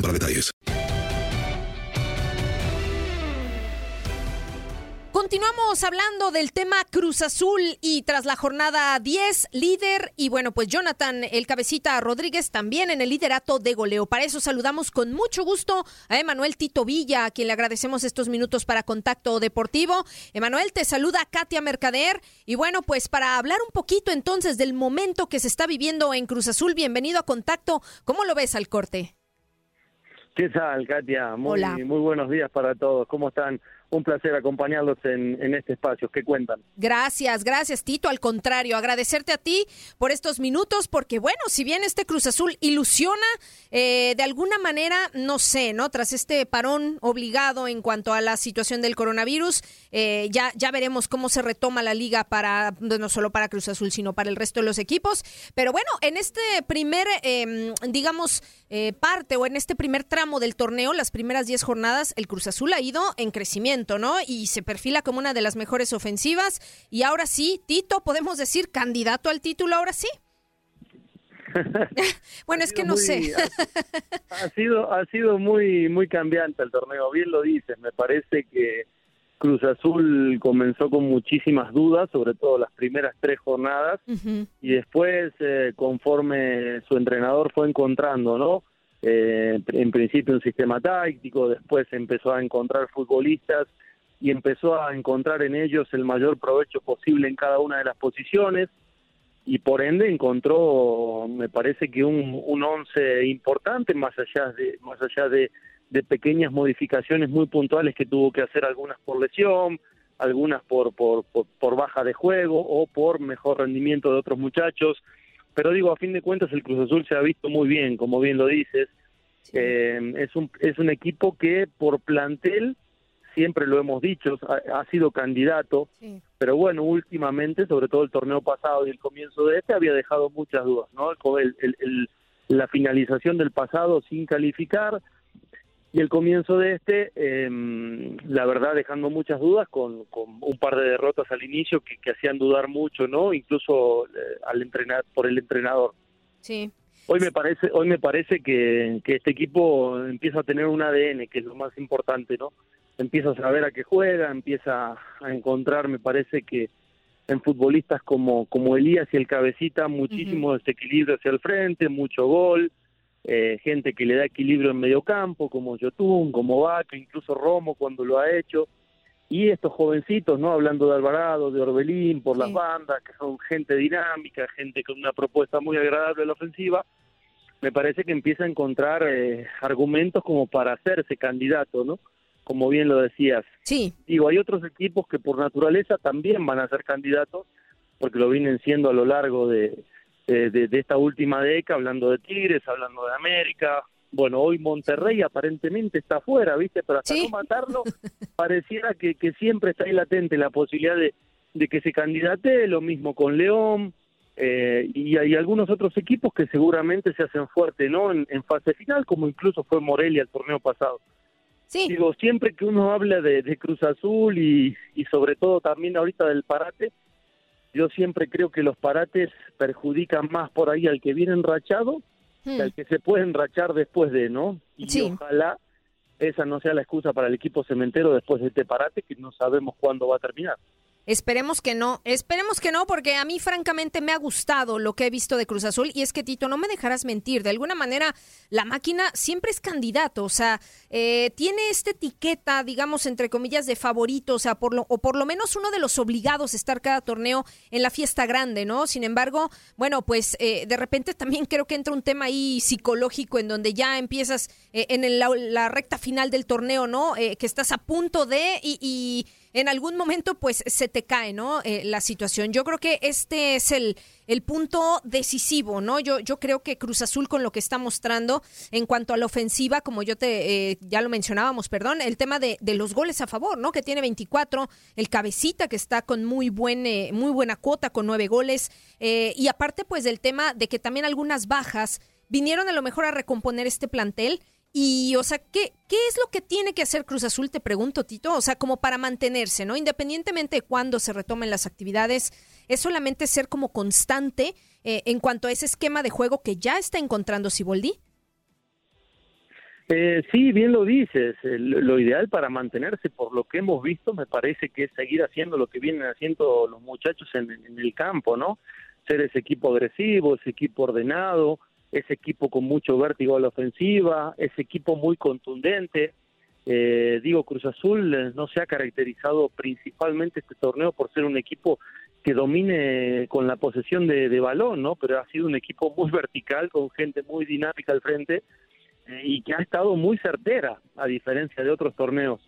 para detalles. Continuamos hablando del tema Cruz Azul y tras la jornada 10, líder y bueno, pues Jonathan, el cabecita Rodríguez también en el liderato de goleo. Para eso saludamos con mucho gusto a Emanuel Tito Villa, a quien le agradecemos estos minutos para Contacto Deportivo. Emanuel, te saluda Katia Mercader y bueno, pues para hablar un poquito entonces del momento que se está viviendo en Cruz Azul, bienvenido a Contacto. ¿Cómo lo ves al corte? ¿Qué tal, Katia? Muy, Hola. muy buenos días para todos. ¿Cómo están? Un placer acompañarlos en, este espacio. ¿Qué cuentan? Gracias, gracias Tito. Al contrario, agradecerte a ti por estos minutos, porque bueno, si bien este Cruz Azul ilusiona, eh, de alguna manera, no sé, ¿no? Tras este parón obligado en cuanto a la situación del coronavirus, eh, ya, ya veremos cómo se retoma la liga para, no solo para Cruz Azul, sino para el resto de los equipos. Pero bueno, en este primer, eh, digamos, eh, parte o en este primer tramo del torneo, las primeras 10 jornadas, el Cruz Azul ha ido en crecimiento, ¿no? Y se perfila como una de las mejores ofensivas. Y ahora sí, Tito, podemos decir candidato al título, ahora sí. bueno, es que no Muy- sé. Ha sido, ha sido muy, muy cambiante el torneo. Bien lo dices. Me parece que Cruz Azul comenzó con muchísimas dudas, sobre todo las primeras tres jornadas. Y después eh, conforme su entrenador fue encontrando, ¿no? Eh, en principio un sistema táctico, después empezó a encontrar futbolistas y empezó a encontrar en ellos el mayor provecho posible en cada una de las posiciones y por ende encontró, me parece que un, un once importante más allá de más allá de, de pequeñas modificaciones muy puntuales que tuvo que hacer algunas por lesión, algunas por, por, por, por baja de juego o por mejor rendimiento de otros muchachos. Pero digo, a fin de cuentas el Cruz Azul se ha visto muy bien, como bien lo dices. Eh, es, un, es un equipo que por plantel, siempre lo hemos dicho, ha, ha sido candidato, Sí. pero bueno, últimamente, sobre todo el torneo pasado y el comienzo de este, había dejado muchas dudas, ¿no? El- el- el- la finalización del pasado sin calificar y el comienzo de este, eh, la verdad, dejando muchas dudas con, con un par de derrotas al inicio que, que hacían dudar mucho, ¿no? Incluso eh, al entrenar por el entrenador. Sí. Hoy me parece, hoy me parece que, que este equipo empieza a tener un ADN, que es lo más importante, ¿no? Empieza a saber a qué juega, empieza a encontrar, me parece que en futbolistas como, como Elías y el Cabecita, muchísimo desequilibrio hacia el frente, mucho gol, eh, gente que le da equilibrio en medio campo, como Yotun, como Vaca, incluso Romo cuando lo ha hecho, y estos jovencitos, ¿no? Hablando de Alvarado, de Orbelín, por las bandas, que son gente dinámica, gente con una propuesta muy agradable a la ofensiva, me parece que empieza a encontrar eh, argumentos como para hacerse candidato, ¿no? Como bien lo decías. Sí. Digo, hay otros equipos que por naturaleza también van a ser candidatos, porque lo vienen siendo a lo largo de, de, de esta última década, hablando de Tigres, hablando de América, bueno, hoy Monterrey aparentemente está afuera, ¿viste? Pero hasta no matarlo, pareciera que, que, siempre está ahí latente la posibilidad de, de que se candidate, lo mismo con León, eh, y hay algunos otros equipos que seguramente se hacen fuerte, ¿no? En, fase final, como incluso fue Morelia el torneo pasado. Sí. Digo, siempre que uno habla de, de Cruz Azul y, y sobre todo también ahorita del parate, yo siempre creo que los parates perjudican más por ahí al que viene enrachado Hmm. el que se puede enrachar después de, ¿no? Y ojalá esa no sea la excusa para el equipo cementero después de este parate que no sabemos cuándo va a terminar. Esperemos que no, esperemos que no, porque a mí francamente me ha gustado lo que he visto de Cruz Azul y es que Tito, no me dejarás mentir, de alguna manera la máquina siempre es candidato, o sea, eh, tiene esta etiqueta, digamos, entre comillas, de favorito, o sea, por lo, o por lo menos uno de los obligados a estar cada torneo en la fiesta grande, ¿no? Sin embargo, bueno, pues eh, de repente también creo que entra un tema ahí psicológico en donde ya empiezas eh, en la, recta final del torneo, ¿no? que estás a punto de y en algún momento pues se te cae, ¿no? Eh, la situación. Yo creo que este es el, el punto decisivo, ¿no? Yo, yo creo que Cruz Azul con lo que está mostrando en cuanto a la ofensiva, como yo te, eh, ya lo mencionábamos, perdón, el tema de, de, los goles a favor, ¿no? Que tiene 24, el cabecita que está con muy, buen, eh, muy buena cuota, con nueve goles, y aparte pues del tema de que también algunas bajas vinieron a lo mejor a recomponer este plantel y, o sea, ¿qué, ¿qué es lo que tiene que hacer Cruz Azul, te pregunto, Tito? O sea, como para mantenerse, ¿no? Independientemente de cuándo se retomen las actividades, es solamente ser como constante eh, en cuanto a ese esquema de juego que ya está encontrando Siboldi. Eh, sí, bien lo dices. Lo ideal para mantenerse, por lo que hemos visto, me parece que es seguir haciendo lo que vienen haciendo los muchachos en, en el campo, ¿no? Ser ese equipo agresivo, ese equipo ordenado, ese equipo con mucho vértigo a la ofensiva, ese equipo muy contundente. Eh, digo, Cruz Azul eh, no se ha caracterizado principalmente este torneo por ser un equipo que domine con la posesión de, balón, ¿no? Pero ha sido un equipo muy vertical, con gente muy dinámica al frente eh, y que ha estado muy certera, a diferencia de otros torneos.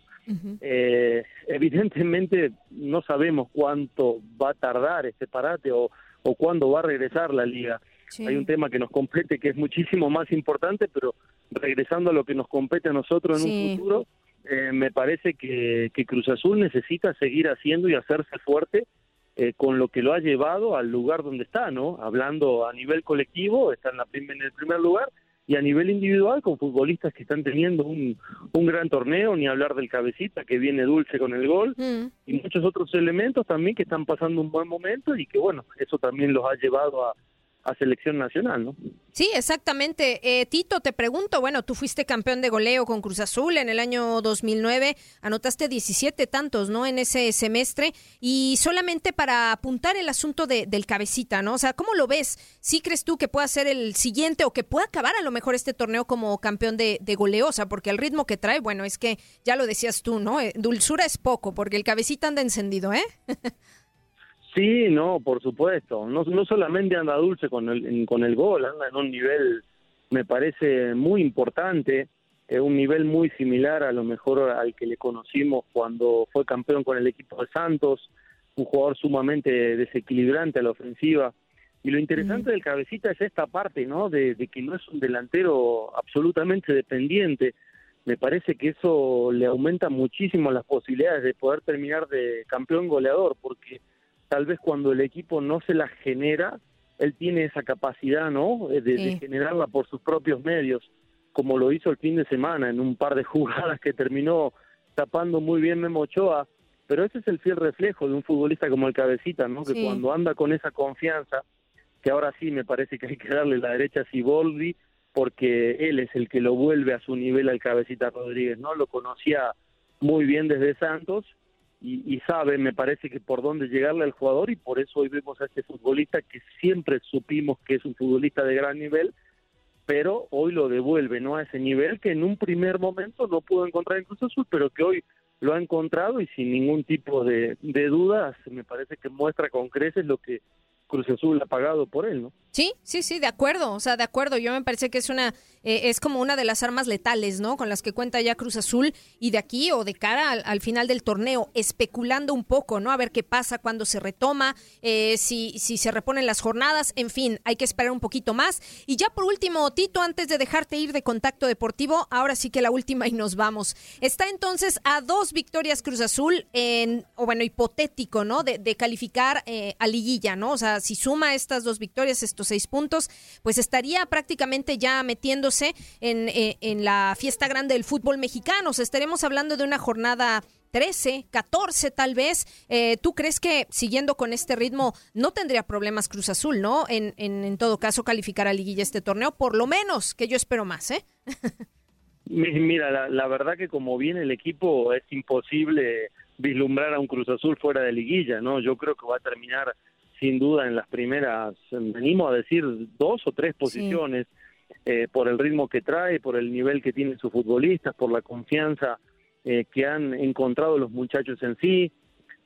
evidentemente no sabemos cuánto va a tardar este parate o, o cuándo va a regresar la liga. Hay un tema que nos compete que es muchísimo más importante, pero regresando a lo que nos compete a nosotros en un futuro, eh, me parece que, que, Cruz Azul necesita seguir haciendo y hacerse fuerte eh, con lo que lo ha llevado al lugar donde está, ¿no? Hablando a nivel colectivo, está en, la en el primer lugar, y a nivel individual con futbolistas que están teniendo un, un gran torneo, ni hablar del cabecita que viene dulce con el gol, mm. y muchos otros elementos también que están pasando un buen momento y que bueno, eso también los ha llevado a, a selección nacional, ¿no? Sí, exactamente. Eh, Tito, te pregunto, bueno, tú fuiste campeón de goleo con Cruz Azul en el año 2009, anotaste 17 tantos, ¿no? En ese semestre y solamente para apuntar el asunto de, del cabecita, ¿no? O sea, ¿cómo lo ves? ¿Sí crees tú que pueda ser el siguiente o que pueda acabar a lo mejor este torneo como campeón de, de goleo? O sea, porque el ritmo que trae, bueno, es que ya lo decías tú, ¿no? Eh, dulzura es poco, porque el cabecita anda encendido, ¿eh? Sí, no, por supuesto. No, no solamente anda dulce con el, con el gol, anda en un nivel, me parece, muy importante, eh, un nivel muy similar a lo mejor al que le conocimos cuando fue campeón con el equipo de Santos, un jugador sumamente desequilibrante a la ofensiva. Y lo interesante del cabecita es esta parte, ¿no? De, de que no es un delantero absolutamente dependiente. Me parece que eso le aumenta muchísimo las posibilidades de poder terminar de campeón goleador, porque tal vez cuando el equipo no se la genera, él tiene esa capacidad, ¿no? Eh, de, generarla por sus propios medios, como lo hizo el fin de semana en un par de jugadas que terminó tapando muy bien Memo Ochoa. Pero ese es el fiel reflejo de un futbolista como el Cabecita, ¿no? Que cuando anda con esa confianza, que ahora sí me parece que hay que darle la derecha a Siboldi, porque él es el que lo vuelve a su nivel al Cabecita Rodríguez, ¿no? Lo conocía muy bien desde Santos y, sabe, me parece que por dónde llegarle al jugador y por eso hoy vemos a este futbolista que siempre supimos que es un futbolista de gran nivel, pero hoy lo devuelve, ¿no? A ese nivel que en un primer momento no pudo encontrar en Cruz Azul, pero que hoy lo ha encontrado y sin ningún tipo de, de dudas, me parece que muestra con creces lo que Cruz Azul ha pagado por él, ¿no? Sí, sí, sí, de acuerdo, o sea, de acuerdo. Yo me parece que es una, eh, es como una de las armas letales, ¿no? Con las que cuenta ya Cruz Azul y de aquí o de cara al, final del torneo, especulando un poco, ¿no? A ver qué pasa cuando se retoma, eh, si, si se reponen las jornadas, en fin, hay que esperar un poquito más. Y ya por último, Tito, antes de dejarte ir de contacto deportivo, ahora sí que la última y nos vamos. Está entonces a dos victorias Cruz Azul en, o bueno, hipotético, ¿no? De, calificar eh, a liguilla, ¿no? O sea, si suma estas dos victorias, seis puntos, pues estaría prácticamente ya metiéndose en, eh, la fiesta grande del fútbol mexicano. O sea, estaremos hablando de una jornada 13, 14 tal vez. Eh, ¿Tú crees que siguiendo con este ritmo no tendría problemas Cruz Azul, no? En, en, en, todo caso, calificar a liguilla este torneo, por lo menos, que yo espero más, ¿eh? Mira, la, la, verdad que como viene el equipo es imposible vislumbrar a un Cruz Azul fuera de liguilla, ¿no? Yo creo que va a terminar sin duda en las primeras, venimos a decir dos o tres posiciones, eh, por el ritmo que trae, por el nivel que tienen sus futbolistas, por la confianza eh, que han encontrado los muchachos en sí,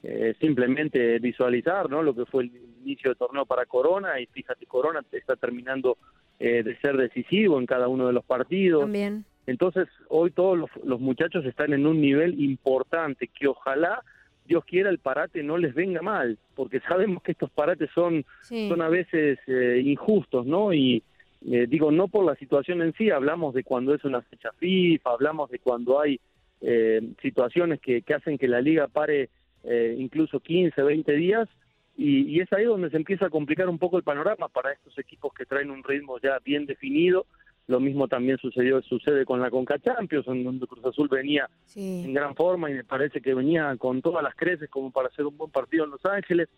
eh, simplemente visualizar ¿no? lo que fue el inicio del torneo para Corona y fíjate, Corona está terminando de ser decisivo en cada uno de los partidos. También. Entonces, hoy todos los, los muchachos están en un nivel importante que ojalá Dios quiera el parate no les venga mal, porque sabemos que estos parates son, son a veces eh, injustos, ¿no? Y eh, digo, no por la situación en sí, hablamos de cuando es una fecha FIFA, hablamos de cuando hay eh, situaciones que, que, hacen que la liga pare incluso 15, 20 días, y, y es ahí donde se empieza a complicar un poco el panorama para estos equipos que traen un ritmo ya bien definido lo mismo también sucedió sucede con la Conca Champions, en donde Cruz Azul venía en gran forma y me parece que venía con todas las creces como para hacer un buen partido en Los Ángeles.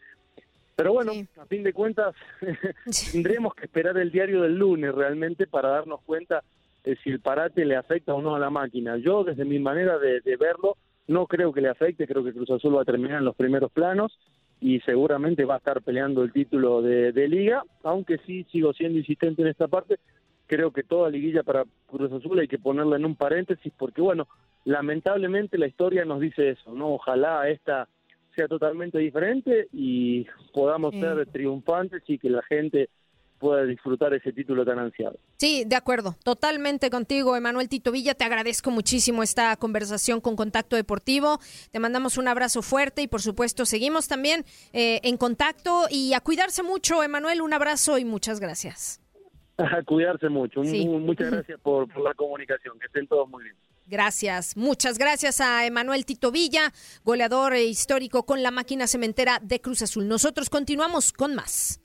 Pero bueno, a fin de cuentas, tendremos que esperar el diario del lunes realmente para darnos cuenta de si el parate le afecta o no a la máquina. Yo, desde mi manera de, verlo, no creo que le afecte, creo que Cruz Azul va a terminar en los primeros planos y seguramente va a estar peleando el título de, de liga, aunque sí sigo siendo insistente en esta parte, creo que toda liguilla para Cruz Azul hay que ponerla en un paréntesis porque bueno, lamentablemente la historia nos dice eso, ¿no? Ojalá esta sea totalmente diferente y podamos ser triunfantes y que la gente pueda disfrutar ese título tan ansiado. Sí, de acuerdo, totalmente contigo, Emanuel Tito Villa. Te agradezco muchísimo esta conversación con Contacto Deportivo. Te mandamos un abrazo fuerte y, por supuesto, seguimos también eh, en contacto y a cuidarse mucho, Emanuel. Un abrazo y muchas gracias. A cuidarse mucho. Muchas gracias por, la comunicación. Que estén todos muy bien. Gracias, muchas gracias a Emanuel Tito Villa, goleador histórico con la máquina cementera de Cruz Azul. Nosotros continuamos con más.